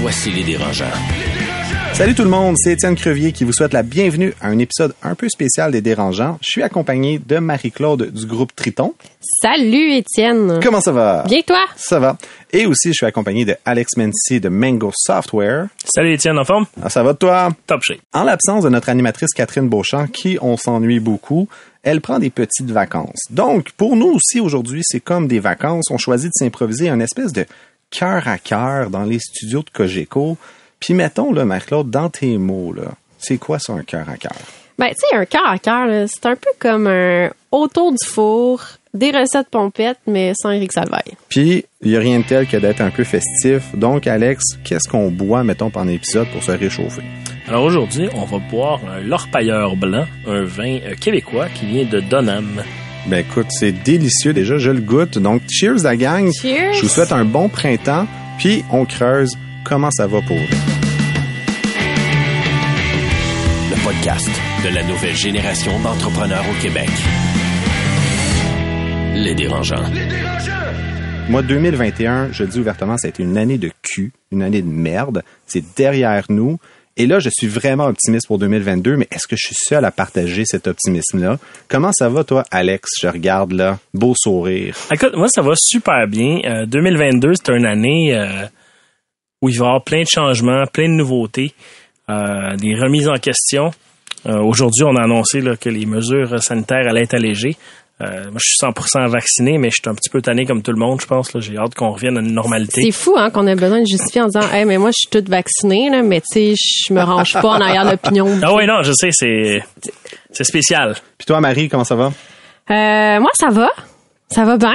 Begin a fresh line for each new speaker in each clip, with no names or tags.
Voici les dérangeants.
Salut tout le monde, c'est Étienne Crevier qui vous souhaite la bienvenue à un épisode un peu spécial des Dérangeants. Je suis accompagné de Marie-Claude du groupe Triton.
Salut Étienne.
Comment ça va?
Bien toi?
Ça va. Et aussi, je suis accompagné de Alex Mency de Mango Software.
Salut Étienne, en forme?
Ah, ça va de toi?
Top shape.
En l'absence de notre animatrice Catherine Beauchamp, qui on s'ennuie beaucoup, elle prend des petites vacances. Donc, pour nous aussi aujourd'hui, c'est comme des vacances. On choisit de s'improviser un espèce de cœur à cœur dans les studios de Cogeco. Puis mettons, là, Marie-Claude, dans tes mots, là, c'est quoi ça un cœur à cœur?
Ben, tu sais, un cœur à cœur, c'est un peu comme un autour du four, des recettes pompettes, mais sans Eric Salvaille.
Puis, il n'y a rien de tel que d'être un peu festif. Donc, Alex, qu'est-ce qu'on boit, mettons, pendant l'épisode pour se réchauffer?
Alors aujourd'hui, on va boire un L'Orpailleur blanc, un vin euh, québécois qui vient de Donham.
Ben écoute, c'est délicieux déjà, je le goûte. Donc, cheers la gang.
Cheers.
Je vous souhaite un bon printemps. Puis, on creuse comment ça va pour vous?
Le podcast de la nouvelle génération d'entrepreneurs au Québec. Les dérangeants.
Moi, 2021, je le dis ouvertement, ça a été une année de cul, une année de merde. C'est derrière nous. Et là, je suis vraiment optimiste pour 2022, mais est-ce que je suis seul à partager cet optimisme-là? Comment ça va, toi, Alex? Je regarde là, beau sourire.
Écoute, moi, ça va super bien. Euh, 2022, c'est une année euh, où il va y avoir plein de changements, plein de nouveautés, euh, des remises en question. Euh, Aujourd'hui, on a annoncé que les mesures sanitaires allaient être allégées. Euh, moi, je suis 100% vacciné, mais je suis un petit peu tanné comme tout le monde, je pense. là. J'ai hâte qu'on revienne à une normalité.
C'est fou, hein, qu'on a besoin de justifier en disant, hey, mais moi, je suis toute vaccinée, là, mais tu sais, je me range pas en arrière l'opinion.
Ah oui, non, je sais, c'est c'est spécial.
Puis toi, Marie, comment ça va?
Euh, moi, ça va. Ça va bien.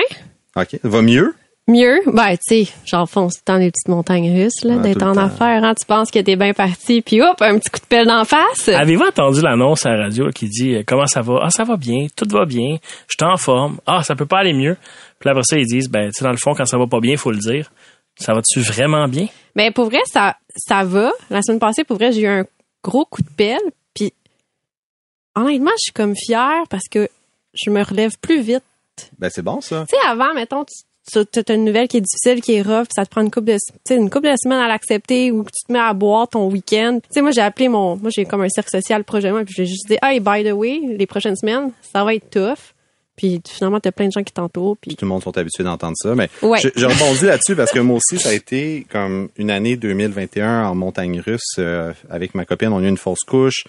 OK. Va mieux?
Mieux, ben, tu sais, j'enfonce dans les petites montagnes russes, là, d'être en
temps.
affaires, hein. Tu penses que t'es bien parti, puis hop, un petit coup de pelle d'en face.
Avez-vous entendu l'annonce à la radio qui dit euh, comment ça va? Ah, ça va bien, tout va bien, je suis en forme. Ah, ça peut pas aller mieux. Puis après ça, ils disent, ben, tu sais, dans le fond, quand ça va pas bien, il faut le dire. Ça va-tu vraiment bien?
Mais pour vrai, ça, ça va. La semaine passée, pour vrai, j'ai eu un gros coup de pelle. Puis, honnêtement, je suis comme fière parce que je me relève plus vite.
Ben, c'est bon, ça.
Tu sais, avant, mettons, tu tu- t'as une nouvelle qui est difficile, qui est rough, puis ça te prend une couple de, tu sais, une couple de semaines à l'accepter ou que tu te mets à boire ton week-end. Tu sais, moi, j'ai appelé mon, moi, j'ai comme un cercle social projet moi, puis j'ai juste dit, hey, by the way, les prochaines semaines, ça va être tough. Puis finalement, t'as plein de gens qui t'entourent, puis
Tout le monde sont habitués d'entendre ça. Mais
Ouais.
je rebondis là-dessus parce que moi aussi, ça a été comme une année 2021 en montagne russe. euh, avec ma copine, on a eu une fausse couche.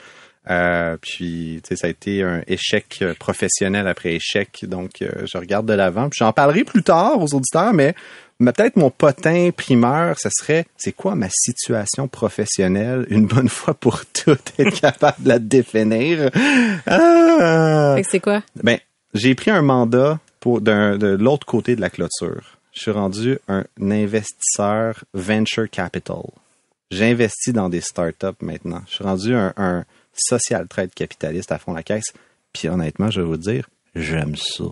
Euh, puis, tu sais, ça a été un échec euh, professionnel après échec. Donc, euh, je regarde de l'avant. Puis, j'en parlerai plus tard aux auditeurs, mais mais peut-être mon potin primeur, ce serait, c'est quoi ma situation professionnelle une bonne fois pour toutes, être capable de la définir? Ah!
C'est quoi?
Ben, j'ai pris un mandat pour d'un- de l'autre côté de la clôture. Je suis rendu un investisseur venture capital. J'investis dans des startups maintenant. Je suis rendu un, un social trade capitaliste à fond la caisse. Puis honnêtement, je vais vous dire, j'aime ça.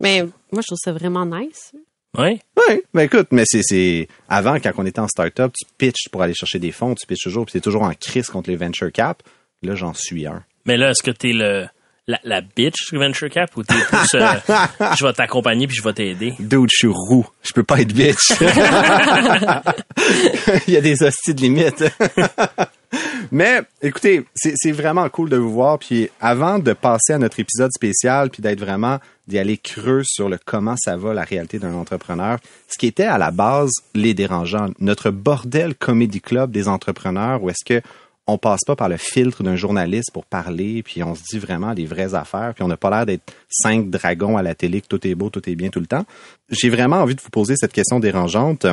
Mais moi, je trouve ça vraiment nice.
Oui?
Oui, ben écoute, mais c'est, c'est avant quand on était en startup, tu pitches pour aller chercher des fonds, tu pitches toujours, puis c'est toujours en crise contre les venture cap. Là, j'en suis un.
Mais là, est-ce que t'es le, la, la bitch Venture Cap ou t'es plus, euh, je vais t'accompagner puis je vais t'aider?
Dude, je suis roux. Je peux pas être bitch. Il y a des hosties de limite. Mais écoutez, c'est vraiment cool de vous voir. Puis avant de passer à notre épisode spécial, puis d'être vraiment d'y aller creux sur le comment ça va la réalité d'un entrepreneur, ce qui était à la base les dérangeants, notre bordel comédie club des entrepreneurs, où est-ce que on passe pas par le filtre d'un journaliste pour parler, puis on se dit vraiment les vraies affaires, puis on n'a pas l'air d'être cinq dragons à la télé, que tout est beau, tout est bien tout le temps. J'ai vraiment envie de vous poser cette question dérangeante.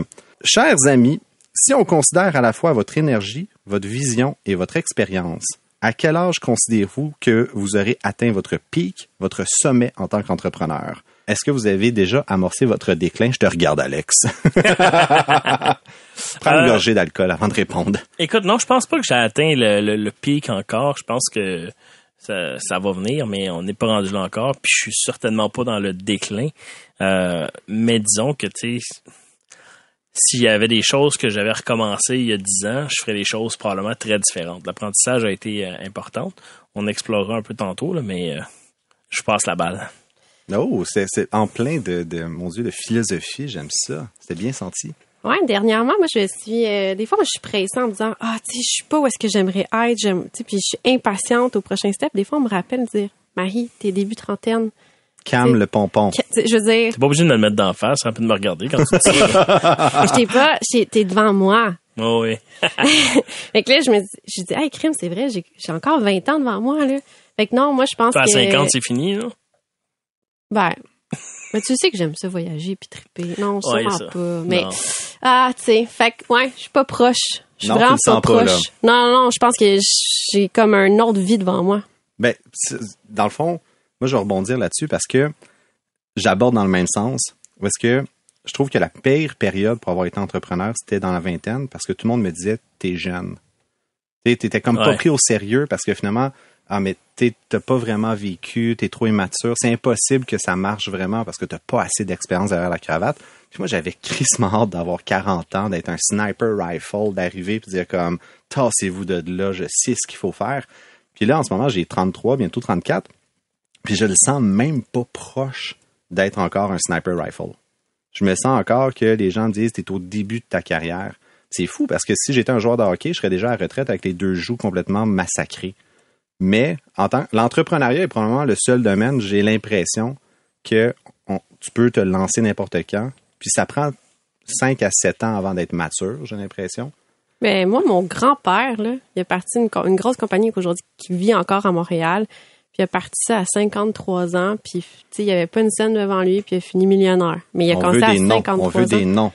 Chers amis, si on considère à la fois votre énergie, votre vision et votre expérience, à quel âge considérez-vous que vous aurez atteint votre pic, votre sommet en tant qu'entrepreneur? est-ce que vous avez déjà amorcé votre déclin? Je te regarde, Alex. Prends une
Euh,
gorgée d'alcool avant de répondre.
Écoute, non, je pense pas que j'ai atteint le, le- le pic encore. Je pense que ça, ça va venir, mais on n'est pas rendu là encore. Puis je suis certainement pas dans le déclin. Euh, mais disons que, tu sais, s'il y avait des choses que j'avais recommencé il y a 10 ans, je ferais des choses probablement très différentes. L'apprentissage a été euh, important. On explorera un peu tantôt, là, mais euh, je passe la balle.
Oh, c'est c'est en plein de, de, mon Dieu, de philosophie. J'aime ça. C'était bien senti.
Ouais, dernièrement, moi, je suis. euh, des fois, moi, je suis pressée en me disant Ah, tu sais, je suis pas où est-ce que j'aimerais être. j'aime- Tu sais, puis je suis impatiente au prochain step. Des fois, on me rappelle de dire Marie, t'es début trentaine.
Calme
C'est-
le pompon.
Je veux dire,
T'es pas obligé de me le mettre d'en face, ça peut de me regarder quand tu dis ça.
je t'ai pas. T'es devant moi.
Oh, oui.
Fait que là, je me dis, je dis, hey, crime, c'est vrai, j'ai encore 20 ans devant moi, là. Fait que non, moi, je pense
Pas à
que.
50, c'est fini, là?
Ben. Mais tu sais que j'aime ça voyager puis triper. Non,
Ouais,
sûrement
ça.
pas. Mais,
Non.
ah, tu sais, fait que, ouais, je suis pas proche. Je suis
Non, tu
vraiment pas
pas,
proche. non, non, non, je pense que j'ai comme un autre vie devant moi.
Ben, dans le fond, moi, je vais rebondir là-dessus parce que j'aborde dans le même sens. Parce que je trouve que la pire période pour avoir été entrepreneur, c'était dans la vingtaine parce que tout le monde me disait, t'es jeune. T'étais comme pas pris au sérieux parce que finalement, ah, mais t'as pas vraiment vécu, t'es trop immature. C'est impossible que ça marche vraiment parce que t'as pas assez d'expérience derrière la cravate. Puis moi, j'avais crissement hâte d'avoir 40 ans, d'être un sniper rifle, d'arriver puis de dire comme, tassez-vous de là, je sais ce qu'il faut faire. Puis là, en ce moment, j'ai 33, bientôt 34. Puis je le sens même pas proche d'être encore un sniper rifle. Je me sens encore que les gens disent t'es au début de ta carrière. C'est fou parce que si j'étais un joueur de hockey, je serais déjà à retraite avec les deux joues complètement massacrés. Mais en tant l'entrepreneuriat est probablement le seul domaine, j'ai l'impression que tu peux te lancer n'importe quand. Puis ça prend 5 à 7 ans avant d'être mature, j'ai l'impression.
Mais moi, mon grand-père, il a parti une, co- une grosse compagnie aujourd'hui qui vit encore à Montréal. Puis il a parti ça à 53 ans. Puis, tu sais, il n'y avait pas une scène devant lui. Puis il a fini millionnaire. Mais il a commencé à
des noms.
53
On veut
ans.
des noms.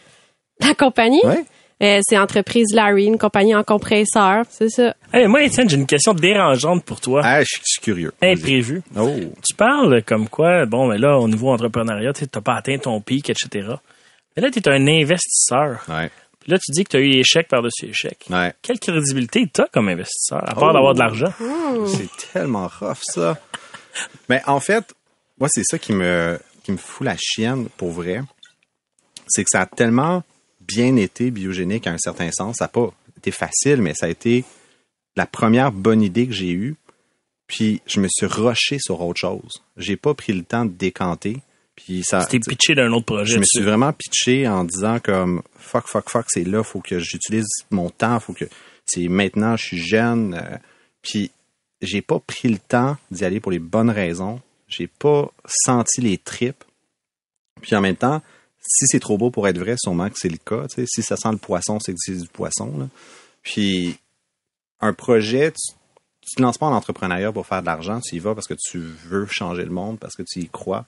La compagnie,
Ouais.
euh, c'est Entreprise Larry, une compagnie en compresseur. C'est ça.
Hey, moi, Étienne, j'ai une question dérangeante pour toi.
Ah, je suis- curieux. Vas-y.
Imprévue.
Oh.
Tu parles comme quoi, bon, mais là, au niveau entrepreneuriat, tu n'as pas atteint ton pic, etc. Mais là, tu es un investisseur.
Ouais.
Là, tu dis que tu as eu échec par-dessus échec.
Ouais.
Quelle crédibilité tu as comme investisseur, à part
Oh.
d'avoir de l'argent?
C'est tellement rough, ça. Mais en fait, moi, c'est ça qui me, qui me fout la chienne, pour vrai. C'est que ça a tellement bien été biogénique à un certain sens. Ça n'a pas été facile, mais ça a été la première bonne idée que j'ai eue. Puis je me suis rushé sur autre chose. J'ai pas pris le temps de décanter. Puis ça.
Tu t'es pitché d'un autre projet.
Je me suis vraiment pitché en disant comme fuck, fuck, fuck, c'est là, faut que j'utilise mon temps, faut que c'est maintenant, je suis jeune. euh, puis j'ai pas pris le temps d'y aller pour les bonnes raisons. J'ai pas senti les tripes. Puis en même temps, si c'est trop beau pour être vrai, sûrement que c'est le cas. Si ça sent le poisson, c'est que c'est du poisson. là. Puis un projet, tu, tu te lances pas en entrepreneuriat pour faire de l'argent, tu y vas parce que tu veux changer le monde, parce que tu y crois.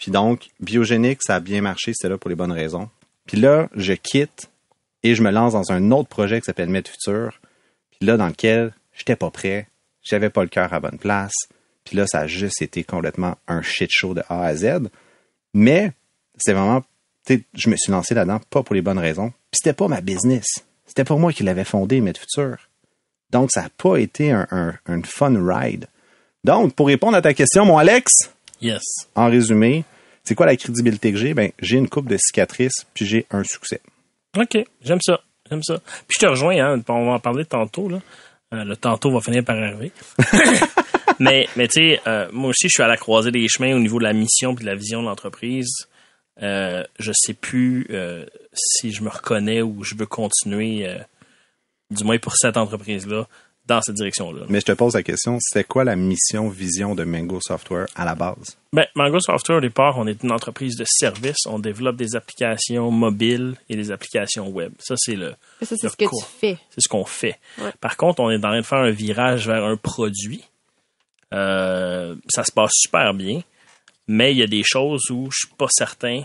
Puis donc, biogénique, ça a bien marché, c'était là pour les bonnes raisons. Puis là, je quitte et je me lance dans un autre projet qui s'appelle Med Futur. Puis là, dans lequel j'étais pas prêt, j'avais pas le cœur à bonne place. Puis là, ça a juste été complètement un shit show de A à Z. Mais c'est vraiment, je me suis lancé là-dedans pas pour les bonnes raisons. Puis c'était pas ma business. C'était pour moi qui l'avais fondé, Med Futur. Donc, ça n'a pas été un fun ride. Donc, pour répondre à ta question, mon Alex,
Yes.
en résumé, c'est quoi la crédibilité que j'ai? Ben, j'ai une coupe de cicatrices, puis j'ai un succès.
OK, j'aime ça. J'aime ça. Puis je te rejoins, hein, on va en parler tantôt. Là. Euh, le tantôt va finir par arriver. mais mais tu sais, euh, moi aussi, je suis à la croisée des chemins au niveau de la mission et de la vision de l'entreprise. Euh, je sais plus euh, si je me reconnais ou je veux continuer, euh, du moins pour cette entreprise-là, dans cette direction-là.
Mais je te pose la question, c'est quoi la mission, vision de Mango Software à la base?
Ben, Mango Software, au départ, on est une entreprise de services. On développe des applications mobiles et des applications web. Ça, c'est le,
Ça, c'est ce que
cours.
tu fais.
c'est ce qu'on fait.
Ouais.
Par contre, on est en train de faire un virage vers un produit. Euh, ça se passe super bien, mais il y a des choses où je suis pas certain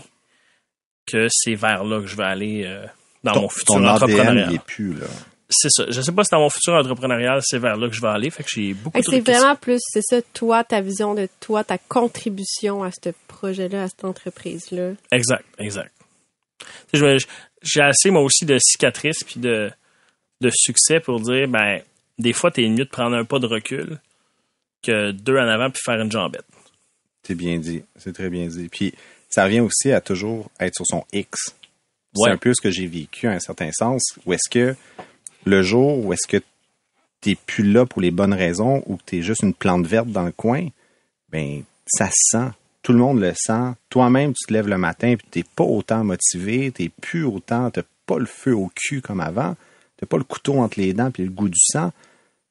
que c'est vers là que je vais aller euh, dans mon futur
ton ADN,
entrepreneuriat.
il est plus, là.
C'est ça. Je sais pas si dans mon futur entrepreneurial, c'est vers là que je vais aller. Fait que j'ai beaucoup
Fait
de
que C'est vraiment plus, c'est ça, toi, ta vision de toi, ta contribution à ce projet-là, à cette entreprise-là.
Exact, exact. J'ai assez, moi aussi, de cicatrices puis de, de succès pour dire, ben, des fois, t'es mieux de prendre un pas de recul que deux en avant puis faire une jambette.
C'est bien dit. C'est très bien dit. Puis, ça revient aussi à toujours être sur son X. C'est un peu ce que j'ai vécu à un certain sens. Où est-ce que le jour où est-ce que t'es plus là pour les bonnes raisons ou que t'es juste une plante verte dans le coin, ben, ça se sent. Tout le monde le sent. Toi-même, tu te lèves le matin puis t'es pas autant motivé, t'es plus autant, t'as pas le feu au cul comme avant, t'as pas le couteau entre les dents puis le goût du sang.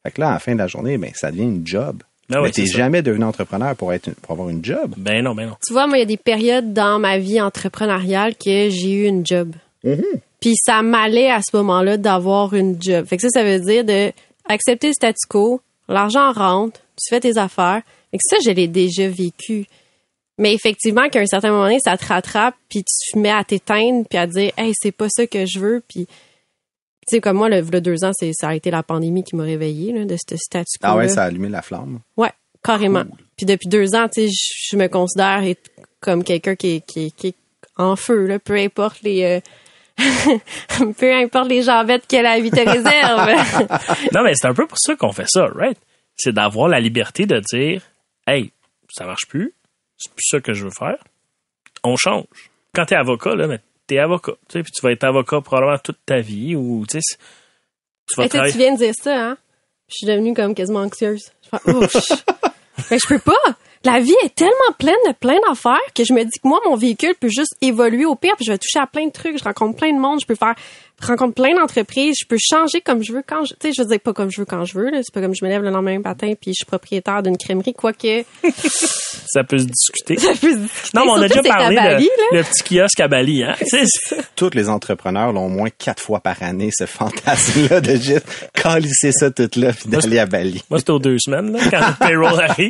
Fait que là, à la fin de la journée, ben, ça devient une job.
Ben
Mais t'es jamais devenu entrepreneur pour être, pour avoir une job.
Ben non, ben non.
Tu vois, moi, il y a des périodes dans ma vie entrepreneuriale que j'ai eu une job. Puis ça m'allait à ce moment-là d'avoir une job. Fait que ça, ça veut dire de accepter le statu quo, l'argent rentre, tu fais tes affaires. Fait que ça, je l'ai déjà vécu. Mais effectivement, qu'à un certain moment donné, ça te rattrape, puis tu te mets à t'éteindre, puis à dire, hey, c'est pas ça que je veux, puis tu sais, comme moi, le, le deux ans, c'est, ça a été la pandémie qui m'a réveillé là, de ce statu quo.
Ah ouais, ça a allumé la flamme.
Ouais, carrément. Puis depuis deux ans, tu sais, je me considère comme quelqu'un qui est, qui, est- qui est en feu, là, peu importe les... euh, peu importe les jambettes que la vie te réserve.
Non, mais c'est un peu pour ça qu'on fait ça, right? C'est d'avoir la liberté de dire, hey, ça marche plus, c'est plus ça que je veux faire, on change. Quand t'es avocat, là, mais t'es avocat, tu sais, puis tu vas être avocat probablement toute ta vie, ou, tu sais, tu vas
tu sais,
travailler.
tu viens de dire ça, hein? Je suis devenue comme quasiment anxieuse. Je fais, oh, je... Fait que je peux pas. La vie est tellement pleine de plein d'affaires que je me dis que moi, mon véhicule peut juste évoluer au pire, puis je vais toucher à plein de trucs. Je rencontre plein de monde, je peux faire, je rencontre plein d'entreprises, je peux changer comme je veux quand je, tu sais, je veux dire pas comme je veux quand je veux, là. C'est pas comme je me lève le lendemain matin puis je suis propriétaire d'une crèmerie, quoique.
Ça peut se discuter.
ça peut se discuter.
Non, mais on a déjà
c'est à
parlé
Bali,
de
là.
le petit kiosque à Bali, hein? C'est-
Tous les entrepreneurs l'ont au moins quatre fois par année, ce fantasme-là de juste calisser ça tout là puis d'aller à Bali.
Moi, c'était aux deux semaines, là, quand le payroll arrive.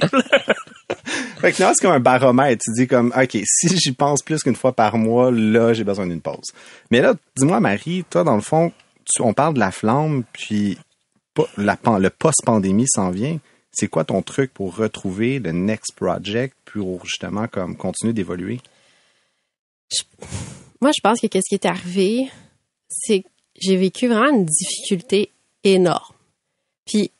Fait que non, c'est comme un baromètre. Tu dis comme, OK, si j'y pense plus qu'une fois par mois, là, j'ai besoin d'une pause. Mais là, dis-moi, Marie, toi, dans le fond, on parle de la flamme, puis le post-pandémie s'en vient. C'est quoi ton truc pour retrouver le next project pour justement comme continuer d'évoluer?
Moi, je pense que qu'est-ce qui est arrivé, c'est que j'ai vécu vraiment une difficulté énorme. Puis,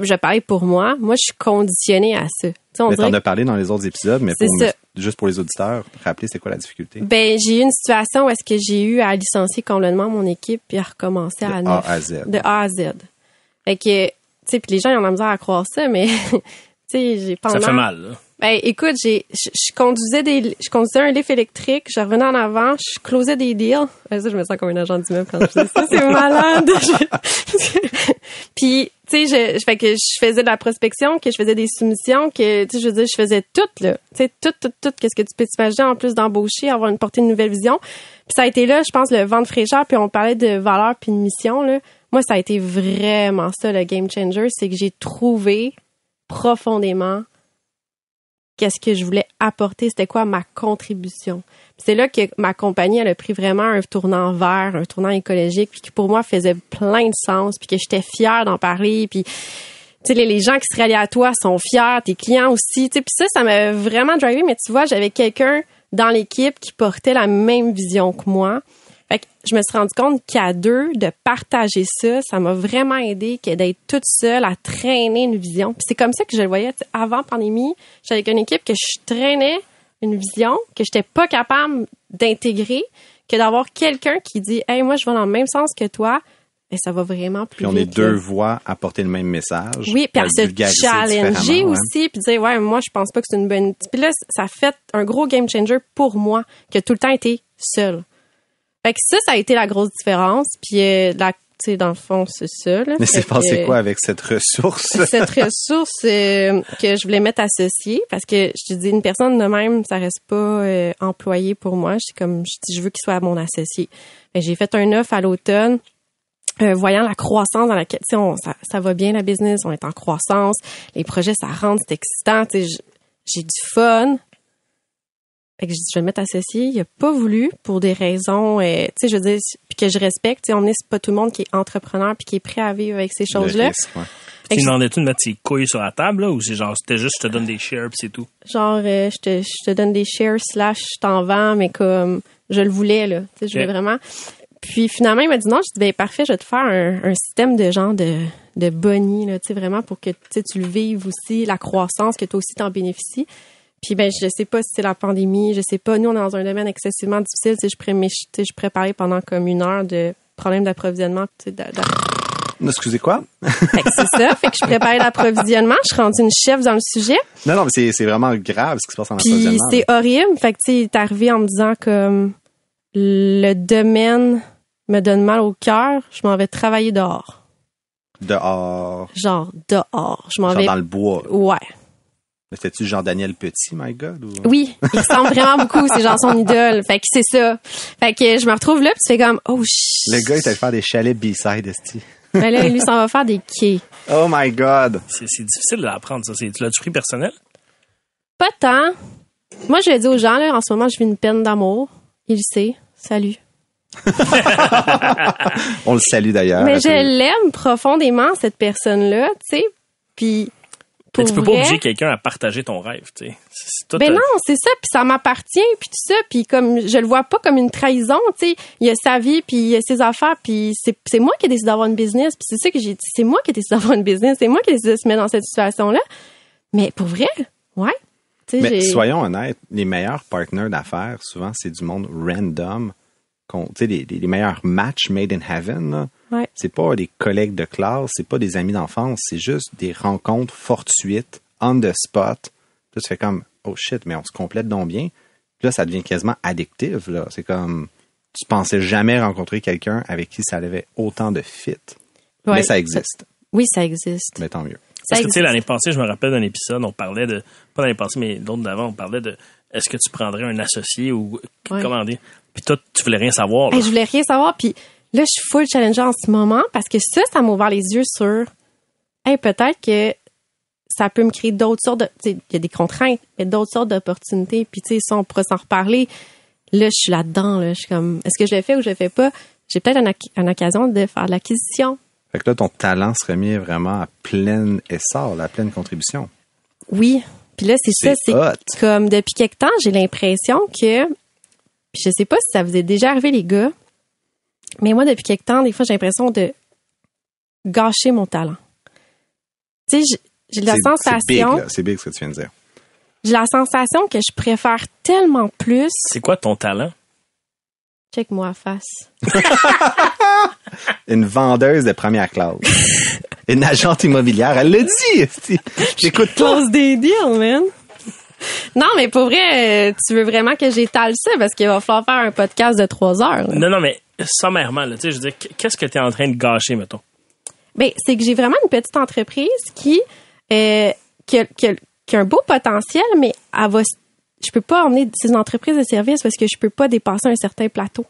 je parle pour moi. Moi, je suis conditionnée à ça. Tu sais, on
Mais
dirait
t'en as parlé dans les autres épisodes, mais pour
ça.
juste pour les auditeurs, rappeler c'est quoi la difficulté?
Ben, j'ai eu une situation où est-ce que j'ai eu à licencier complètement mon équipe puis à recommencer à
De
neuf.
A à Z.
De A à Z. Fait que, tu sais, puis les gens, ils ont de la misère à croire ça, mais, tu sais, j'ai
Ça
pendant...
fait mal, là.
Ben, écoute, j'ai, je, je conduisais des, je conduisais un lift électrique, je revenais en avant, je closais des deals. Ben, ça, je me sens comme un agent d'immeuble quand je dis ça, c'est malade. Puis, tu sais, je, que je faisais de la prospection, que je faisais des soumissions, que, tu sais, je veux dire, je faisais tout, là. Tu sais, tout, tout, tout, qu'est-ce que tu peux t'imaginer en plus d'embaucher, avoir une portée de nouvelle vision. Puis ça a été là, je pense, le vent de fraîcheur, puis on parlait de valeur puis de mission, là. Moi, ça a été vraiment ça, le game changer, c'est que j'ai trouvé profondément qu'est-ce que je voulais apporter, c'était quoi ma contribution. C'est là que ma compagnie elle a pris vraiment un tournant vert, un tournant écologique, puis qui pour moi faisait plein de sens, puis que j'étais fière d'en parler, puis tu sais les, gens qui se rallient à toi sont fiers, tes clients aussi, tu puis ça ça m'a vraiment drivé mais tu vois, j'avais quelqu'un dans l'équipe qui portait la même vision que moi. Fait que je me suis rendu compte qu'à deux, de partager ça, ça m'a vraiment aidé que d'être toute seule à traîner une vision. Puis c'est comme ça que je le voyais. avant pandémie, j'étais avec une équipe que je traînais une vision que j'étais pas capable d'intégrer, que d'avoir quelqu'un qui dit Hey, moi je vais dans le même sens que toi, et ça va vraiment plus
Puis on est deux voix à porter le même message.
Oui, puis à se challenger
ouais.
aussi, puis dire ouais, moi je pense pas que c'est une bonne. Puis là, ça a fait un gros game changer pour moi, qui a tout le temps été seul. Fait que ça, ça a été la grosse différence. Puis euh, la, tu sais, dans le fond, c'est ça. Là.
Mais c'est passé quoi avec cette ressource?
cette ressource euh, que je voulais mettre associée parce que je te dis une personne de même ça reste pas euh, employé pour moi c'est comme je je veux qu'il soit mon associé j'ai fait un offre à l'automne euh, voyant la croissance dans laquelle tu ça, ça va bien la business on est en croissance les projets ça rentre c'est excitant tu sais, j- j'ai du fun Fait que j'ai dit, je vais me mettre associé. Il a pas voulu pour des raisons, euh, tu sais, je veux dire, puis que je respecte. Tu sais, on est c'est pas tout le monde qui est entrepreneur puis qui est prêt à vivre avec ces choses-là.
ouais.
Tu demandais-tu de mettre ses couilles sur la table, là, ou c'est genre, c'était juste, je te donne des shares pis c'est tout?
genre, euh, je, te, je te donne des shares slash je t'en vends, mais comme je le voulais, là. Tu sais, je voulais vraiment. Puis finalement, il m'a dit non. Je dis, ben parfait, je vais te faire un, un système de genre de, de boni, là, tu sais, vraiment pour que tu sais, tu le vives aussi, la croissance, que toi aussi t'en bénéficies. Puis ben, je sais pas si c'est la pandémie, je sais pas. Nous, on est dans un domaine excessivement difficile. Sais, je je parler pendant comme une heure de problèmes d'approvisionnement.
Excusez quoi?
Fait que c'est ça. Fait que je préparais l'approvisionnement. Je suis rendue une chef dans le sujet.
Non, non, mais c'est, vraiment grave ce qui se passe en
Puis
approvisionnement.
c'est horrible. Fait que tu sais, est arrivé en me disant comme le domaine me donne mal au cœur, je m'en vais travailler dehors.
Dehors,
Genre dehors. Je m'en
genre
vais.
dans le bois.
Ouais.
Mais C'était-tu Jean-Daniel Petit, my God? Ou...
Oui, il ressemble vraiment beaucoup. C'est genre son idole. Fait que c'est ça. Fait que je me retrouve là, puis tu fais comme oh shit.
Le gars, il allé faire des chalets B-side, esti.
Ben là, lui, s'en va faire des quais.
Oh my God!
C'est, c'est difficile de l'apprendre, ça. C'est, tu l'as-tu pris personnel?
Pas tant. Moi, je le dis aux gens, là, en ce moment, je vis une peine d'amour. Il le sait. Salut.
On le salue d'ailleurs.
Mais je l'aime profondément, cette personne-là, tu sais. Puis, pour
tu peux
vrai,
pas obliger quelqu'un à partager ton rêve, tu sais. C'est,
Ben
euh,
non, c'est ça, puis ça m'appartient, puis tout ça, puis comme je le vois pas comme une trahison, tu sais, il y a sa vie, puis il y a ses affaires, puis c'est c'est moi qui ai décidé d'avoir une business, puis c'est ça que j'ai dit, c'est moi qui ai décidé d'avoir une business, c'est moi qui ai décidé de se mettre dans cette situation-là. Mais pour vrai, ouais. Tu sais,
Mais soyons honnêtes, les meilleurs partners d'affaires, souvent, c'est du monde random. Qu'on- Tu sais, les, meilleurs matchs made in heaven,
Ouais.
c'est pas des collègues de classe, c'est pas des amis d'enfance, c'est juste des rencontres fortuites, on the spot. Là, tu fais comme, oh shit, mais on se complète donc bien. Puis là, ça devient quasiment addictif, là. C'est comme, tu pensais jamais rencontrer quelqu'un avec qui ça avait autant de fit.
Ouais.
Mais ça existe.
Oui, ça existe.
Mais tant mieux.
Ça
Parce que, tu sais, l'année passée, je me rappelle d'un épisode, on parlait de, pas l'année passée, mais l'autre d'avant, on parlait de, est-ce que tu prendrais un associé ou,
Ouais.
comment dire? Puis toi, tu voulais rien savoir, là.
Hey, je voulais rien savoir, puis là, je suis full challenger en ce moment, parce que ça, ça m'a ouvert les yeux sur, hey, peut-être que ça peut me créer d'autres sortes de, tu sais, il y a des contraintes, mais d'autres sortes d'opportunités, puis tu sais, ça, on pourra s'en reparler. Là, je suis là-dedans, là, je suis comme, est-ce que je le fais ou je le fais pas? J'ai peut-être une, oc- une occasion de faire de l'acquisition.
Fait que là, ton talent serait mis vraiment à plein essor, à pleine contribution.
Oui. Puis là, c'est ça,
C'est
comme depuis quelque temps, j'ai l'impression que puis je sais pas si ça vous est déjà arrivé les gars, mais moi depuis quelque temps, des fois j'ai l'impression de gâcher mon talent. Tu sais, j'ai- la
C'est- C'est big,
sensation.
C'est big ce que tu viens de dire.
j'ai la sensation que je préfère tellement plus
C'est quoi ton talent?
check moi face.
Une vendeuse de première classe. Une agente immobilière. Elle l'a dit. J'écoute pas.
Close des deals, man. Non, mais pour vrai, euh, tu veux vraiment que j'étale ça parce qu'il va falloir faire un podcast de trois heures. là.
Non, non, mais sommairement, là, tu sais, je veux dire, qu'est-ce que tu es en train de gâcher, mettons?
Ben, c'est que j'ai vraiment une petite entreprise qui, euh, qui, a, qui a- qui a un beau potentiel, mais elle va, je peux pas emmener ces entreprises de services parce que je peux pas dépasser un certain plateau.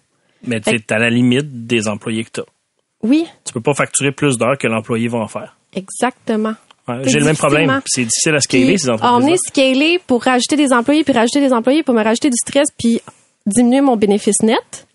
Mais tu es à la limite des employés que tu as.
Oui,
Tu peux pas facturer plus d'heures que l'employé va en faire.
exactement.
J'ai le même problème. C'est difficile à scaler, ces
emmener
entreprises.
scaler pour rajouter des employés, puis rajouter des employés pour me rajouter du stress, puis diminuer mon bénéfice net,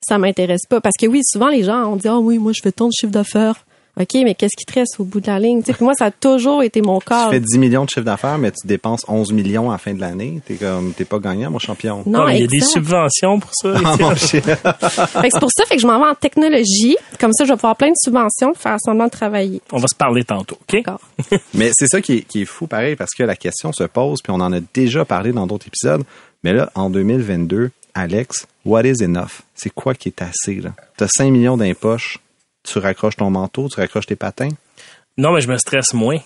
ça m'intéresse pas. Parce que oui, souvent les gens ont dit, ah oui, moi je fais tant de chiffre d'affaires. OK, mais qu'est-ce qui te reste au bout de la ligne? Tu puis moi, ça a toujours été mon
Tu
cas.
fais 10 millions de chiffre d'affaires, mais tu dépenses 11 millions à la fin de l'année. T'es comme, t'es pas gagnant, mon champion.
Non,
Ah, mais il y a des subventions pour ça.
Ah,
Étienne.
mon chien.
Fait que c'est pour ça fait que je m'en vais en technologie. Comme ça, je vais pouvoir plein de subventions pour faire semblant de travailler.
On va se parler tantôt, OK?
D'accord.
Mais c'est ça qui est, qui est fou, pareil, parce que la question se pose, puis on en a déjà parlé dans d'autres épisodes. Mais là, en 2022, Alex, what is enough? C'est quoi qui est assez, là? T'as 5 millions d'impoches, tu raccroches ton manteau, tu raccroches tes patins?
Non, mais je me stresse moins.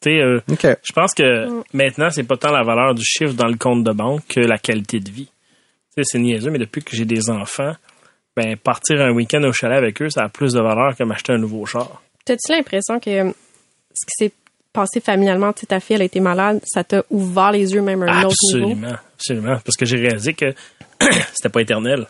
Tu sais, euh, je pense que maintenant, c'est pas tant la valeur du chiffre dans le compte de banque que la qualité de vie. C'est niaiseux, mais depuis que j'ai des enfants, ben, partir un week-end au chalet avec eux, ça a plus de valeur que m'acheter un nouveau char.
T'as-tu l'impression que euh, ce qui s'est passé familialement, tu sais, ta fille, elle a été malade, ça t'a ouvert les yeux même à un autre niveau?
Absolument, absolument. Parce que j'ai réalisé que c'était pas éternel.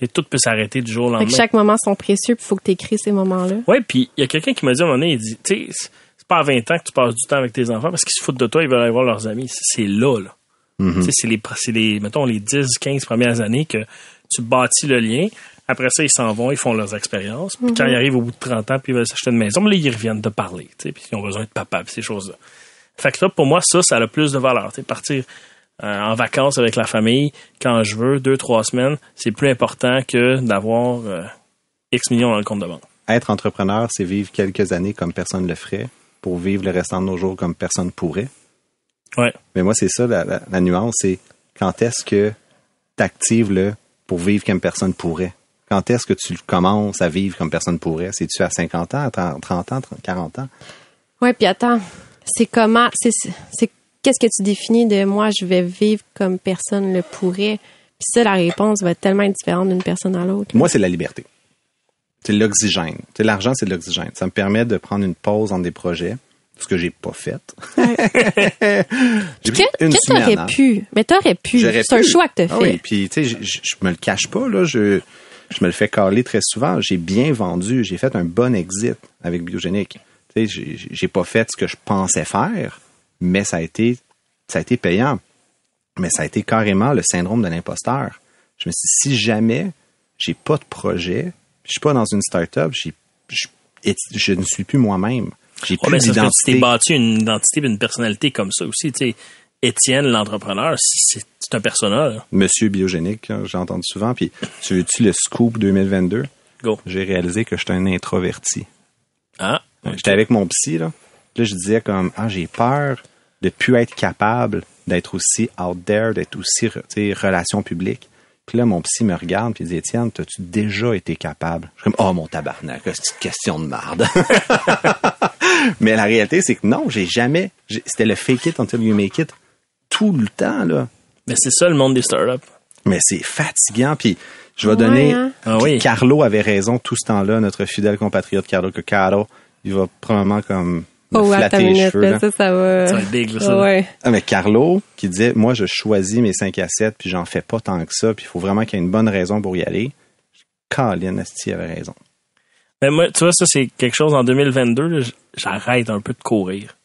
Tu tout peut s'arrêter du jour au
Fait
lendemain.
que chaque moment sont précieux, puis faut que t'écris ces moments-là.
Ouais, puis il y a quelqu'un qui m'a dit à un moment donné, il dit, tu sais, c'est pas à 20 ans que tu passes du temps avec tes enfants parce qu'ils se foutent de toi, ils veulent aller voir leurs amis. C'est là, là.
Mhm.
Tu sais, c'est les, c'est les, mettons, les 10, 15 premières années que tu bâtis le lien. Après ça, ils s'en vont, ils font leurs expériences. Puis quand ils arrivent au bout de 30 ans, puis ils veulent s'acheter une maison, mais là, ils reviennent te parler, tu sais, puis ils ont besoin de papa, puis ces choses-là. Fait que là, pour moi, ça, ça a plus de valeur. Tu sais, partir euh, en vacances avec la famille, quand je veux, deux, trois semaines, c'est plus important que d'avoir euh, X millions dans le compte de banque.
Être entrepreneur, c'est vivre quelques années comme personne le ferait pour vivre le restant de nos jours comme personne pourrait.
Ouais.
Mais moi, c'est ça la, la- la nuance, c'est quand est-ce que tu actives le pour vivre comme personne pourrait? Quand est-ce que tu commences à vivre comme personne pourrait? C'est-tu à 50 ans, à 30 30 ans, 30 40 ans?
Ouais, puis attends, c'est comment, c'est, qu'est-ce que tu définis de moi, je vais vivre comme personne le pourrait? Puis ça, la réponse va être tellement différente d'une personne à l'autre.
Moi, c'est la liberté. C'est l'oxygène. L'argent, c'est de l'oxygène. Ça me permet de prendre une pause entre des projets, ce que j'ai pas fait. pris
Que, t'aurais
hein.
pu, mais t'aurais pu. C'est un choix que t'as
Ah
fait.
oui, puis tu sais, je, me le cache pas là, je je me le fais caler très souvent. J'ai bien vendu, j'ai fait un bon exit avec Biogénique. Tu sais, j'ai pas fait ce que je pensais faire, mais ça a été ça a été payant. Mais ça a été carrément le syndrome de l'imposteur. Je me suis dit, si jamais j'ai pas de projet, je suis pas dans une start-up, je, ne suis plus moi-même. J'ai
Ouais,
plus
que tu
d'identité.
t'es bâti une identité une personnalité comme ça aussi. Tu sais, Étienne, l'entrepreneur, c'est c'est un persona. là.
Monsieur biogénique, hein, j'ai entendu souvent. Puis, tu veux-tu le scoop 2022?
Go.
J'ai réalisé que j'étais un introverti.
Ah.
J'étais avec mon psy, là. Là, je disais comme, ah, j'ai peur de plus être capable d'être aussi out there, d'être aussi, tu sais, relation publique. Puis là, mon psy me regarde puis il dit, Étienne, t'as-tu déjà été capable? Je suis comme, oh, mon tabarnak, c'est une question de marde. Mais la réalité, c'est que non, j'ai jamais, c'était le fake it until you make it tout le temps, là.
Mais c'est ça le monde des startups.
Mais c'est fatigant. Puis je vais
Ouais,
donner.
hein?
Ah oui.
Carlo avait raison tout ce temps-là, notre fidèle compatriote Carlo Coccaro. Il va probablement comme me
Oh,
flatter
une
les
minute,
cheveux.
là. ça, ça va.
Ça va être big, là, ça.
Ouais.
Ah, mais Carlo, qui disait, moi, je choisis mes 5 à 7, puis j'en fais pas tant que ça, puis il faut vraiment qu'il y ait une bonne raison pour y aller. Colin Asti avait raison.
Mais moi, tu vois, ça, c'est quelque chose en 2022, là, j- j'arrête un peu de courir.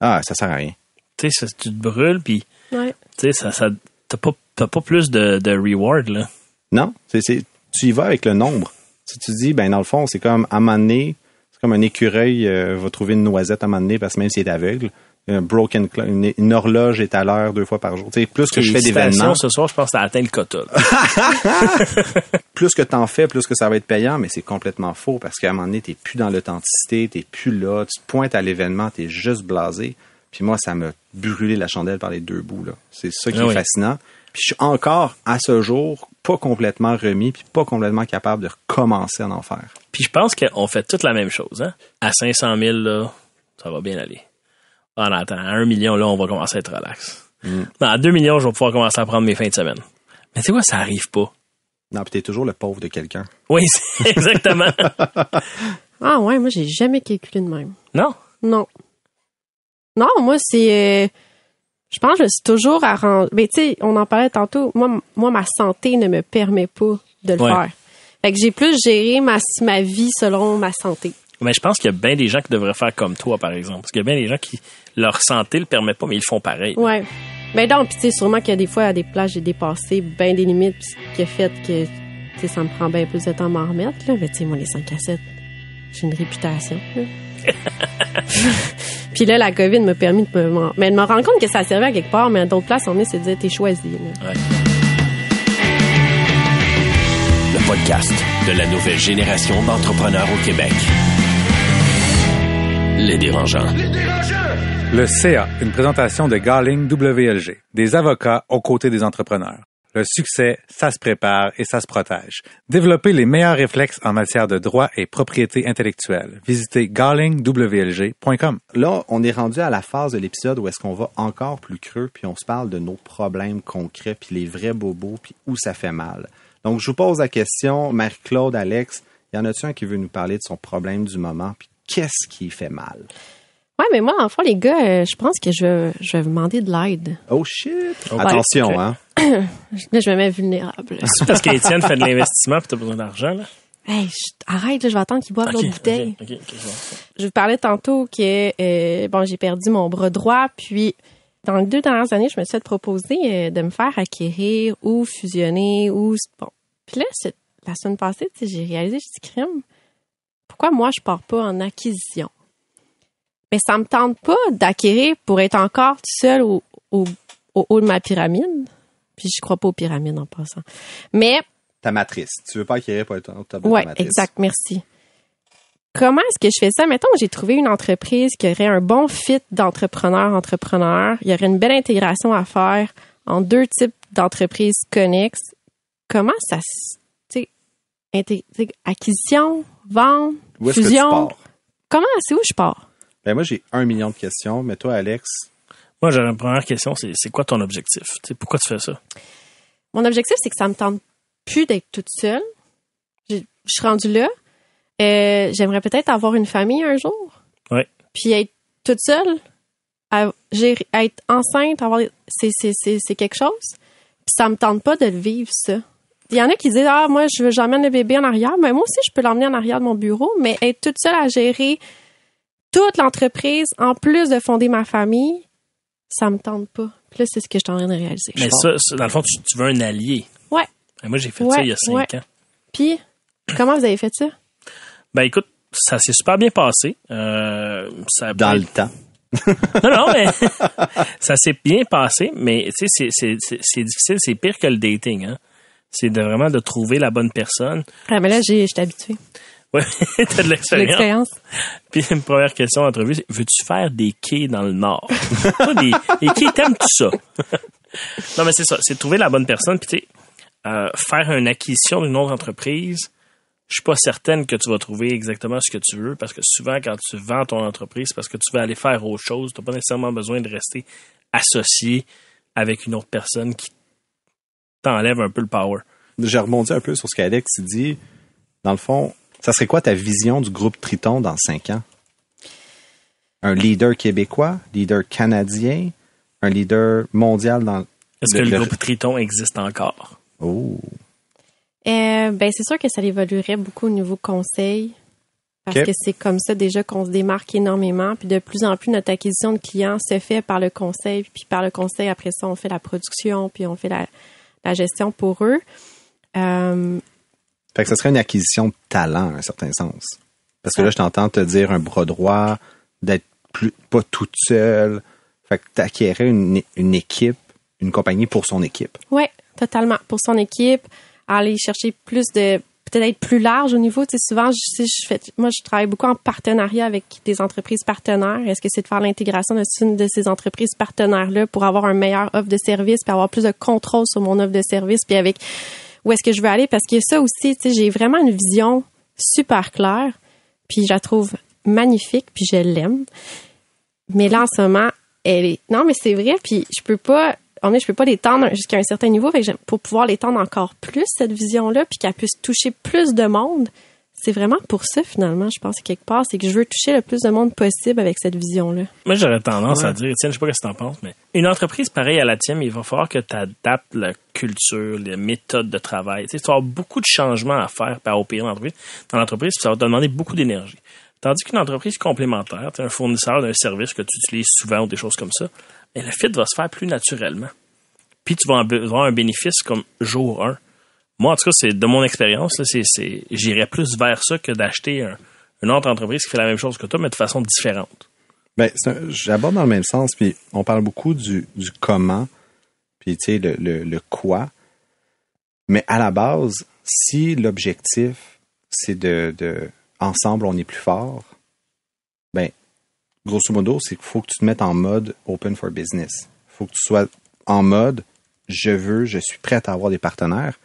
Ah, ça sert à rien.
Tu sais, tu te brûles, puis
Ouais.
tu sais, ça, ça, t'as pas, t'as pas plus de, de reward, là.
Non, c'est, c'est- tu y vas avec le nombre. Si tu dis, ben dans le fond, c'est comme à un moment donné, c'est comme un écureuil euh, va trouver une noisette à un moment donné parce que même s'il est aveugle, un broken clock, une, une horloge est à l'heure deux fois par jour. Tu sais, plus que je fais d'événements,
Ce soir, je pense que t'as atteint le quota.
plus que t'en fais, plus que ça va être payant, mais c'est complètement faux parce qu'à un moment donné, t'es plus dans l'authenticité, t'es plus là, tu te pointes à l'événement, t'es juste blasé. Puis moi, ça m'a brûlé la chandelle par les deux bouts. là. C'est ça qui
Ah
est
oui.
fascinant. Puis je suis encore, à ce jour, pas complètement remis, puis pas complètement capable de recommencer à en faire.
Puis je pense qu'on fait toute la même chose. Hein? À 500 000, là, ça va bien aller. Ah, non, attends, à 1 million, là, on va commencer à être relax.
Mm.
Non, à 2 millions, je vais pouvoir commencer à prendre mes fins de semaine. Mais tu sais quoi, ça arrive pas.
Non, puis t'es toujours le pauvre de quelqu'un.
Oui, c'est exactement.
Ah ouais, moi, j'ai jamais calculé de même.
non?
Non. Non, moi, c'est. euh, je pense que je suis toujours arrangée. Mais tu sais, on en parlait tantôt. Moi, moi, ma santé ne me permet pas de le
Ouais.
faire. Fait que j'ai plus géré ma, ma vie selon ma santé.
Mais je pense qu'il y a bien des gens qui devraient faire comme toi, par exemple. Parce qu'il y a bien des gens qui, leur santé le permet pas, mais ils le font pareil.
Ouais. Ben donc, puis tu sais, sûrement qu'il y a des fois, à des plages, j'ai dépassé bien des limites, puis ce qui a fait que, tu sais, ça me prend bien plus de temps à m'en remettre, là. Mais tu sais, moi, les 5 à 7, j'ai une réputation, là. puis là, la COVID m'a permis de me, mais de me rendre compte que ça servait à quelque part, mais à d'autres places, on est, c'est de dire, t'es choisi.
Le podcast de la nouvelle génération d'entrepreneurs au Québec. Les dérangeants.
Le CA, une présentation de Garling WLG, des avocats aux côtés des entrepreneurs. Le succès, ça se prépare et ça se protège. Développez les meilleurs réflexes en matière de droit et propriété intellectuelle. Visitez garlingwlg.com.
Là, on est rendu à la phase de l'épisode où est-ce qu'on va encore plus creux, puis on se parle de nos problèmes concrets, puis les vrais bobos, puis où ça fait mal. Donc, je vous pose la question, Marie-Claude, Alex, y en a-tu un qui veut nous parler de son problème du moment, puis qu'est-ce qui fait mal?
Ouais, mais moi, en fait, les gars, euh, je pense que je vais, je vais vous demander de l'aide.
Oh shit!
Oh,
Attention,
ok.
hein?
Là, je me mets vulnérable.
C'est parce qu'Étienne fait de l'investissement et t'as besoin d'argent, là?
hey, chut, arrête, là, je vais attendre qu'ils boivent
Ok,
l'autre bouteille. je vous parlais tantôt que euh, bon j'ai perdu mon bras droit puis dans les deux dernières années, je me suis fait proposer euh, de me faire acquérir ou fusionner ou bon. Puis là, c'est- la semaine passée, tu sais, j'ai réalisé, j'ai dit crime. Pourquoi moi je pars pas en acquisition? Mais ça me tente pas d'acquérir pour être encore tout seul au, au, au haut de ma pyramide. Puis je crois pas aux pyramides en passant. Mais
Ta matrice. Tu veux pas acquérir pour être au top de
Ouais,
ta matrice.
exact, merci. Comment est-ce que je fais ça? Mettons que j'ai trouvé une entreprise qui aurait un bon fit d'entrepreneur-entrepreneur. Il y aurait une belle intégration à faire en deux types d'entreprises connexes. Comment ça se. Tu sais, acquisition, vente, fusion? Comment, c'est où je pars?
Ben moi, j'ai un million de questions, mais toi, Alex,
Moi, j'ai une première question, c'est c'est quoi ton objectif? Pourquoi tu fais ça?
Mon objectif, c'est que ça me tente plus d'être toute seule. Je je suis rendue là. Euh, J'aimerais peut-être avoir une famille un jour.
Ouais.
Puis être toute seule, à, gérer- à être enceinte, avoir c'est c'est c'est c'est quelque chose. Puis ça me tente pas de le vivre ça. Il y en a qui disent ah moi je veux j'emmène le bébé en arrière, mais moi aussi je peux l'emmener en arrière de mon bureau, mais être toute seule à gérer toute l'entreprise en plus de fonder ma famille, ça me tente pas. Puis là c'est ce que je suis en train de réaliser.
Mais ça, ça, dans le fond, tu, tu veux un allié.
Ouais.
Et moi, j'ai fait
Ouais,
ça il y a cinq
ouais.
ans.
Puis comment vous avez fait ça?
Ben écoute, ça s'est super bien passé. Euh, ça a
dans le temps.
Non, non, mais ça s'est bien passé, mais tu sais, c'est- difficile, c'est pire que le dating, hein. C'est de vraiment de trouver la bonne personne.
Ah, mais là, j'ai, j'étais habituée.
Ouais, t'as de l'expérience. Puis une première question d'entrevue, c'est veux-tu faire des quais dans le Nord? Des, des quais, t'aimes-tu ça? non, mais c'est ça, c'est trouver la bonne personne. Puis tu sais, euh, faire une acquisition d'une autre entreprise, je suis pas certaine que tu vas trouver exactement ce que tu veux parce que souvent, quand tu vends ton entreprise, c'est parce que tu veux aller faire autre chose, tu n'as pas nécessairement besoin de rester associé avec une autre personne qui t'enlève un peu le power.
J'ai rebondi un peu sur ce qu'Alex dit. Dans le fond, ça serait quoi ta vision du groupe Triton dans cinq ans? Un leader québécois, leader canadien, un leader mondial dans...
Est-ce que le,
le-
groupe Triton existe encore?
Oh!
Euh, ben, c'est sûr que ça évoluerait beaucoup au niveau conseil. Parce que c'est comme ça déjà qu'on se démarque énormément. Puis de plus en plus, notre acquisition de clients se fait par le conseil. Puis par le conseil, après ça, on fait la production, puis on fait la, la gestion pour eux. Euh,
Fait que ça serait une acquisition de talent, à un certain sens. Parce que là, je t'entends te dire un bras droit, d'être plus, pas toute seule. Fait que t'acquérais une, une équipe, une compagnie pour son équipe.
Oui, totalement. Pour son équipe, aller chercher plus de peut-être être plus large au niveau. Tu sais, souvent, je, fais, moi, je travaille beaucoup en partenariat avec des entreprises partenaires. Est-ce que c'est de faire l'intégration de ces entreprises partenaires-là pour avoir un meilleur offre de service, puis avoir plus de contrôle sur mon offre de service, puis avec où est-ce que je veux aller? Parce que ça aussi, tu sais, j'ai vraiment une vision super claire, puis je la trouve magnifique, puis je l'aime. Mais là, en ce moment, elle est. Non, mais c'est vrai, puis je peux pas. On est, je peux pas l'étendre jusqu'à un certain niveau. Fait que pour pouvoir l'étendre encore plus, cette vision-là, puis qu'elle puisse toucher plus de monde, c'est vraiment pour ça, finalement, je pense, quelque part. C'est que je veux toucher le plus de monde possible avec cette vision-là.
Moi, j'aurais tendance
Ouais.
à dire, tiens, je sais pas ce que t'en penses, mais une entreprise pareille à la tienne, il va falloir que tu adaptes la culture, les méthodes de travail. Tu vas avoir beaucoup de changements à faire par opérer dans l'entreprise, dans l'entreprise, puis ça va te demander beaucoup d'énergie. Tandis qu'une entreprise complémentaire, tu un fournisseur d'un service que tu utilises souvent ou des choses comme ça, mais le fit va se faire plus naturellement. Puis tu vas en- avoir un bénéfice comme jour 1. Moi, en tout cas, c'est de mon expérience, c'est, j'irais plus vers ça que d'acheter un- une autre entreprise qui fait la même chose que toi, mais de façon différente.
Ben, j'aborde dans le même sens, puis on parle beaucoup du, comment, puis tu sais, le quoi. Mais à la base, si l'objectif, c'est de, de ensemble, on est plus fort, ben, grosso modo, c'est qu'il faut que tu te mettes en mode open for business. Il faut que tu sois en mode je veux, je suis prêt à avoir des partenaires.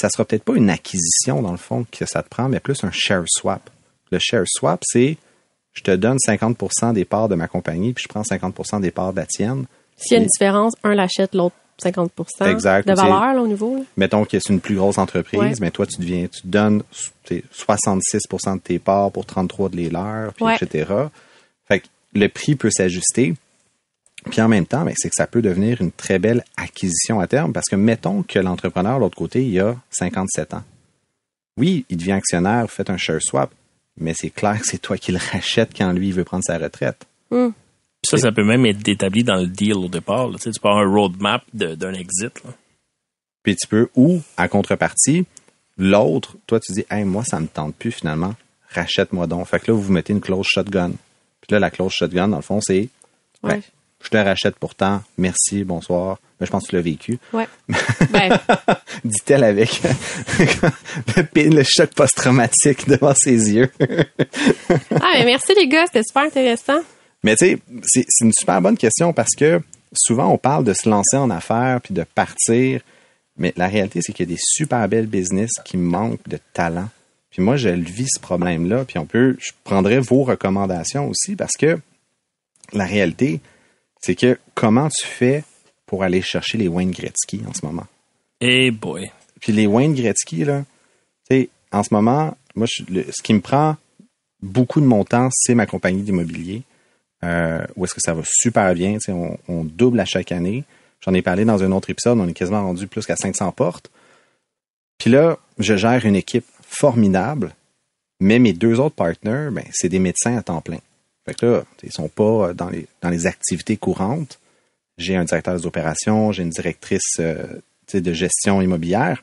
Ça sera peut-être pas une acquisition, dans le fond, que ça te prend, mais plus un share swap. Le share swap, c'est je te donne 50% des parts de ma compagnie, puis je prends 50% des parts de la tienne.
S'il y a une différence, un l'achète, l'autre 50
Exact.
de valeur là, au niveau. là.
Mettons que c'est une plus grosse entreprise,
Ouais.
mais toi, tu deviens, tu donnes t'sais, 66% de tes parts pour 33 de les leurs, puis
Ouais.
etc. Fait que le prix peut s'ajuster. Puis en même temps, ben, c'est que ça peut devenir une très belle acquisition à terme, parce que mettons que l'entrepreneur, de l'autre côté, il a 57 ans. Oui, il devient actionnaire, vous faites un share swap, mais c'est clair que c'est toi qui le rachète quand lui il veut prendre sa retraite. Puis
Ça, ça peut même être établi dans le deal au départ. Tu sais, tu peux avoir un roadmap de- d'un exit. là.
Puis tu peux, ou, à contrepartie, l'autre, toi, tu dis, hey, moi, ça me tente plus finalement, rachète-moi donc. Fait que là, vous vous mettez une clause shotgun. Puis là, la clause shotgun, dans le fond, c'est, ben,
Ouais.
Je te rachète pourtant, merci, bonsoir. Mais je pense que tu l'as vécu.
Ouais. ben,
Dit-elle avec le, choc post-traumatique devant ses yeux.
ah, mais merci les gars, c'était super intéressant.
Mais tu sais, c'est c'est une super bonne question parce que souvent on parle de se lancer en affaires puis de partir, mais la réalité c'est qu'il y a des super belles business qui manquent de talent. Puis moi je le vis ce problème-là, puis on peut, je prendrais vos recommandations aussi parce que la réalité c'est que comment tu fais pour aller chercher les Wayne Gretzky en ce moment?
Eh boy.
Puis les Wayne Gretzky, là, tu sais, en ce moment, moi, je- le- ce qui me prend beaucoup de mon temps, c'est ma compagnie d'immobilier. Euh, où est-ce que ça va super bien? Tu sais, on, on double à chaque année. J'en ai parlé dans un autre épisode, on est quasiment rendu plus qu'à 500 portes. Puis là, je gère une équipe formidable, mais mes deux autres partenaires, ben, c'est des médecins à temps plein. Fait que là, ils sont pas dans les, dans les activités courantes. J'ai un directeur des opérations, j'ai une directrice euh, de gestion immobilière.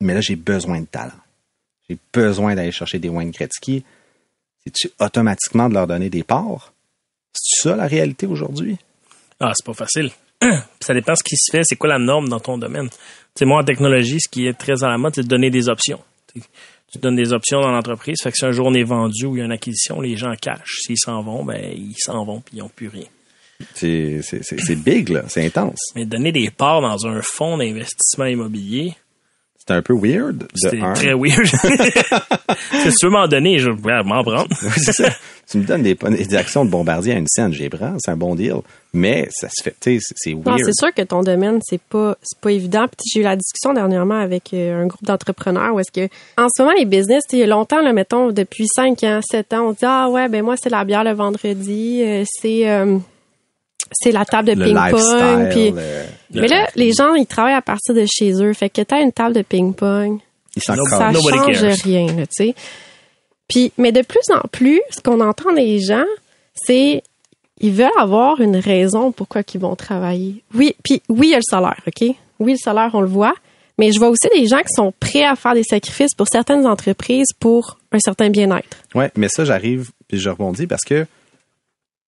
Mais là, j'ai besoin de talent. J'ai besoin d'aller chercher des Wayne Gretzky. C'est-tu automatiquement de leur donner des parts? C'est ça la réalité aujourd'hui?
Ah, c'est pas facile. Ça dépend ce qui se fait, c'est quoi la norme dans ton domaine. Moi, en technologie, ce qui est très à la mode, c'est de donner des options. Tu donnes des options dans l'entreprise, fait que si un jour on est vendu ou il y a une acquisition, les gens cachent. S'ils s'en vont, ben, ils s'en vont puis ils n'ont plus rien.
C'est, c'est, c'est, c'est big, là. C'est intense.
Mais donner des parts dans un fonds d'investissement immobilier,
C'est un peu weird. Un.
très weird. si tu veux m'en donner, je vais m'en prendre.
Ça. tu me donnes des, des actions de bombardier à une scène, j'ai prends, c'est un bon deal. Mais ça se fait, tu sais, c'est, c'est
Non,
weird.
c'est sûr que ton domaine, c'est pas, c'est pas évident. Puis j'ai eu la discussion dernièrement avec euh, un groupe d'entrepreneurs où est-ce que, en ce moment, les business, tu sais, il y a longtemps, là, mettons, depuis 5 ans, 7 ans, on dit, ah ouais, ben moi, c'est la bière le vendredi, euh, c'est, euh, c'est la table de ping-pong. Puis, mais là, les gens, ils travaillent à partir de chez eux. Fait que t'as une table de ping-pong, ça
Nobody
change
cares.
rien, tu sais. Puis, mais de plus en plus, ce qu'on entend des gens, c'est ils veulent avoir une raison pourquoi ils vont travailler. Oui, puis oui, il y a le salaire, OK? Oui, le salaire, on le voit. Mais je vois aussi des gens qui sont prêts à faire des sacrifices pour certaines entreprises pour un certain bien-être.
Ouais, mais ça, j'arrive, puis je rebondis parce que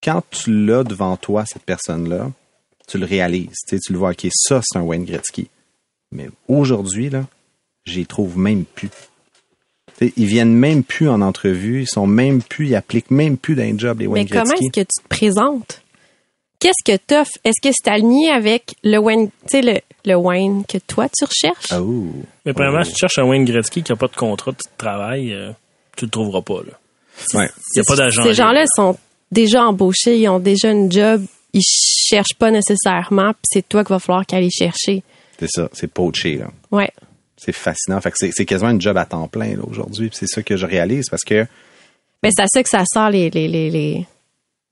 quand tu l'as devant toi, cette personne-là, tu le réalises. Tu, sais, tu le vois, OK, ça, c'est un Wayne Gretzky. Mais aujourd'hui, là, j'y trouve même plus. Tu sais, ils viennent même plus en entrevue, ils sont même plus, ils appliquent même plus d'un job, les Wayne
Mais comment est-ce que tu te présentes? Qu'est-ce que t'offres? Est-ce que c'est aligné avec le Wayne, tu sais, le, le Wayne que toi, tu recherches?
Oh.
Mais premièrement,
Oh.
si tu cherches un Wayne Gretzky qui n'a pas de contrat de travail, euh, tu le trouveras pas. Là.
Ouais.
Il n'y a pas d'agent.
Ces gens-là sont déjà embauchés, ils ont déjà une job, ils cherchent pas nécessairement, puis c'est toi qu'il va falloir qu'aller chercher.
C'est ça, c'est poaché, là.
Ouais.
C'est fascinant. Fait que c'est, c'est quasiment une job à temps plein, là, aujourd'hui. Puis c'est ça que je réalise parce que,
Mais c'est à ça que ça sort les, les, les, les,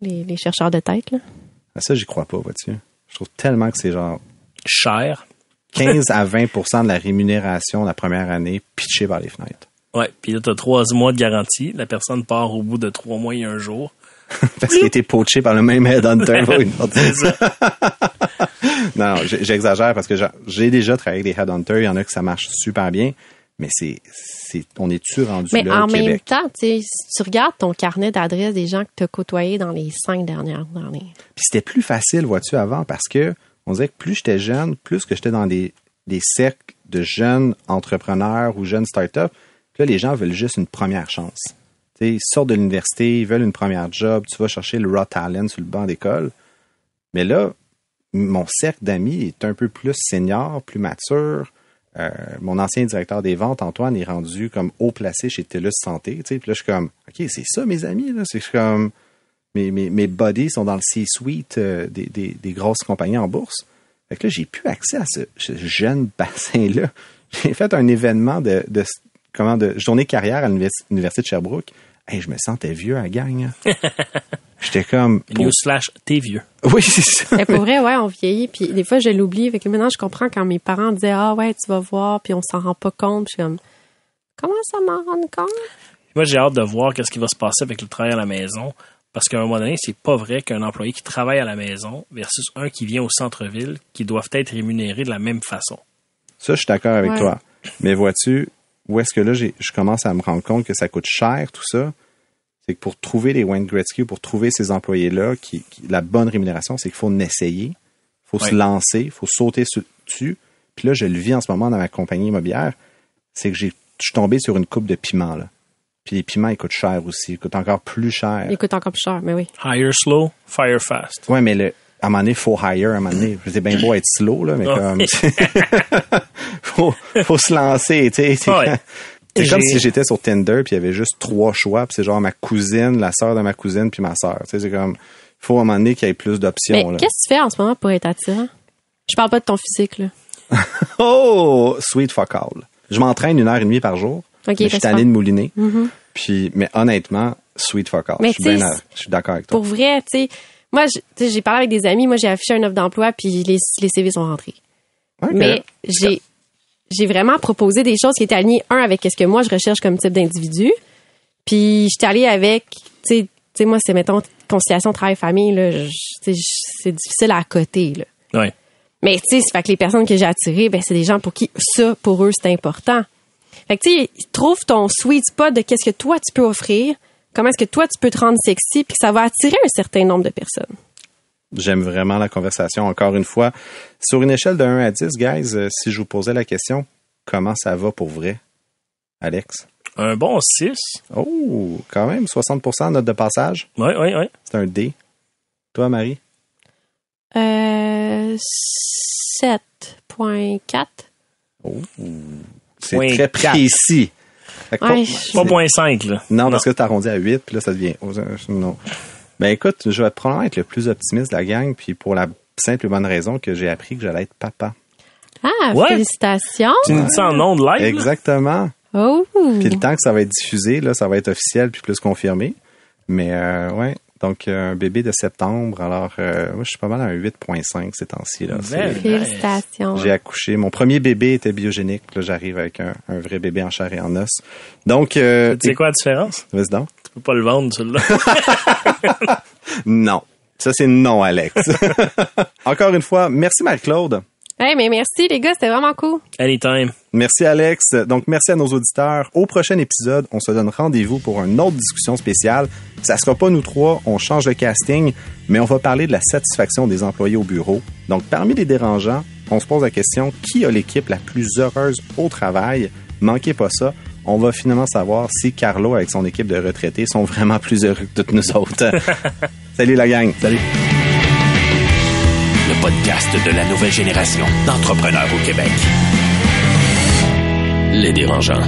les, les chercheurs de tête, là.
à ça, j'y crois pas, vois-tu. Je trouve tellement que c'est genre
Cher.
15 à 20% de la rémunération la première année pitchée par les fenêtres.
Ouais. Puis là, tu as trois mois de garantie. La personne part au bout de trois mois et un jour.
Parce qu'il a été poaché par le même headhunter. non, j'exagère parce que j'a- j'ai déjà travaillé avec des headhunters. Il y en a que ça marche super bien. Mais c'est, c'est, on est-tu rendu
Mais
là
en
au
même
Québec?
temps, si tu regardes ton carnet d'adresses des gens que tu as côtoyés dans les cinq dernières années.
Puis c'était plus facile, vois-tu, avant, parce que on dirait que plus j'étais jeune, plus que j'étais dans des, des cercles de jeunes entrepreneurs ou jeunes startups, là, les gens veulent juste une première chance. Ils sortent de l'université, ils veulent une première job, tu vas chercher le raw talent sur le banc d'école. Mais là, mon cercle d'amis est un peu plus senior, plus mature. Euh, mon ancien directeur des ventes, Antoine, est rendu comme haut placé chez TELUS Santé. Puis là, je suis comme, OK, c'est ça, mes amis. Là. C'est comme, mes, mes, mes buddies sont dans le C-suite euh, des, des, des grosses compagnies en bourse. Fait que là, j'ai plus accès à ce, ce jeune bassin-là. J'ai fait un événement de, de, comment, de journée carrière à l'univers- l'Université de Sherbrooke. Hey, je me sentais vieux à la gang. hein. J'étais comme... pour-
Newsflash, t'es vieux.
Oui, c'est ça.
Mais pour vrai, ouais, on vieillit. Puis des fois, je l'oublie. Fait que maintenant, je comprends quand mes parents disaient Ah ouais, tu vas voir, puis on s'en rend pas compte. Puis je suis comme Comment ça m'en rendre compte?
Moi, j'ai hâte de voir qu'est-ce qui va se passer avec le travail à la maison Parce qu'à un moment donné, c'est pas vrai qu'un employé qui travaille à la maison versus un qui vient au centre-ville, qui doivent être rémunérés de la même façon.
Ça, je suis d'accord avec
Ouais.
toi. Mais vois-tu, où est-ce que là, je commence à me rendre compte que ça coûte cher, tout ça? C'est que pour trouver les Wayne Gretzky, pour trouver ces employés-là, qui, qui- la bonne rémunération, c'est qu'il faut essayer, il faut
Ouais.
se lancer, il faut sauter sur- dessus. Puis là, je le vis en ce moment dans ma compagnie immobilière, c'est que j'ai, je suis tombé sur une coupe de piments, là. Puis les piments, ils coûtent cher aussi, ils coûtent encore plus cher.
Il coûte encore plus cher, mais oui.
Hire slow, fire fast.
Ouais, mais le, à un moment donné, faut hire, à un moment donné. C'est bien beau être slow, là, mais
Oh.
comme, faut, faut se lancer, tu sais.
Ouais.
C'est comme si j'étais sur Tinder puis il y avait juste trois choix, puis c'est genre ma cousine, la sœur de ma cousine puis ma sœur. Tu sais, c'est comme, faut à un moment donné qu'il y ait plus
Mais
d'options, là.
qu'est-ce que tu fais en ce moment pour être attirant? Je parle pas de ton physique, là.
Oh, sweet fuck all. Je m'entraîne une heure et demie par jour.
Ok,
mais je suis tanné de mouliner. Puis, mais honnêtement, sweet fuck all.
Mais
je suis d'accord avec toi.
Pour vrai, tu sais, moi, j'ai parlé avec des amis, moi, j'ai affiché une offre d'emploi, puis les, les CV sont rentrés. Mais j'ai j'ai vraiment proposé des choses qui étaient alignées, un, avec ce que moi, je recherche comme type d'individu. Puis, j'étais allée avec, tu sais, moi, c'est, mettons, conciliation travail-famille, là, c'est difficile à côté, là.
Ouais.
Mais tu sais, c'est fait que les personnes que j'ai attirées, ben c'est des gens pour qui ça, pour eux, c'est important. Fait que tu sais, trouve ton sweet spot de qu'est-ce que toi tu peux offrir, comment est-ce que toi tu peux te rendre sexy, puis que ça va attirer un certain nombre de personnes?
J'aime vraiment la conversation. Encore une fois, sur une échelle de 1 à 10, guys, euh, si je vous posais la question, comment ça va pour vrai, Alex?
Un bon 6.
Oh, quand même, 60 note de passage.
Oui, oui, oui.
C'est un D. Toi, Marie?
Euh, 7.4.
C'est très précis.
Ouais,
pas-
point 5, là.
Non, parce que tu arrondi à 8, puis là, ça devient... oh, Non. Ben écoute, je vais probablement être le plus optimiste de la gang, puis pour la simple et bonne raison que j'ai appris que j'allais être papa.
Ah, félicitations.
Tu nous dis ça en ondes live? là?
Exactement.
Oh.
Puis le temps que ça va être diffusé, là, ça va être officiel puis plus confirmé. Mais euh, ouais, donc euh, un bébé de septembre. Alors, euh, moi, je suis pas mal à un 8.5 ces temps-ci. Là.
Félicitations.
J'ai accouché. Mon premier bébé était biogénique. Là, j'arrive avec un, un vrai bébé en chair et en os. Donc, euh,
Tu sais quoi la différence?
vas-y donc.
Tu peux pas le vendre, celui-là.
Non. Ça, c'est non, Alex. Encore une fois, merci Marie-Claude.
Hey, mais merci les gars, c'était vraiment cool.
Anytime.
Merci Alex. Donc merci à nos auditeurs. Au prochain épisode, on se donne rendez-vous pour une autre discussion spéciale. Ça sera pas nous trois, on change le casting, mais on va parler de la satisfaction des employés au bureau. Donc parmi les dérangeants, on se pose la question qui a l'équipe la plus heureuse au travail? Manquez pas ça. On va finalement savoir si Carlo avec son équipe de retraités sont vraiment plus heureux que toutes nous autres. Salut la gang. Salut.
Le podcast de la nouvelle génération d'entrepreneurs au Québec.
Les dérangeants.